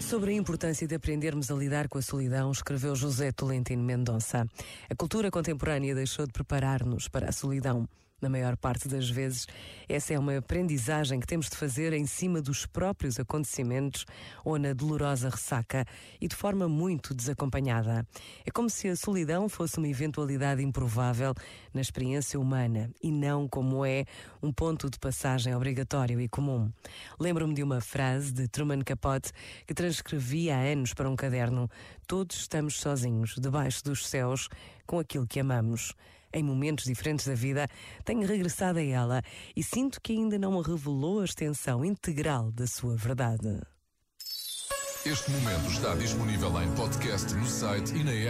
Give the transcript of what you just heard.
Sobre a importância de aprendermos a lidar com a solidão, escreveu José Tolentino Mendonça. A cultura contemporânea deixou de preparar-nos para a solidão. Na maior parte das vezes, essa é uma aprendizagem que temos de fazer em cima dos próprios acontecimentos ou na dolorosa ressaca e de forma muito desacompanhada. É como se a solidão fosse uma eventualidade improvável na experiência humana e não como é um ponto de passagem obrigatório e comum. Lembro-me de uma frase de Truman Capote que transcrevi há anos para um caderno: Todos estamos sozinhos, debaixo dos céus, com aquilo que amamos em momentos diferentes da vida, tenho regressado a ela e sinto que ainda não revelou a extensão integral da sua verdade. Este momento está disponível em podcast no site e na app.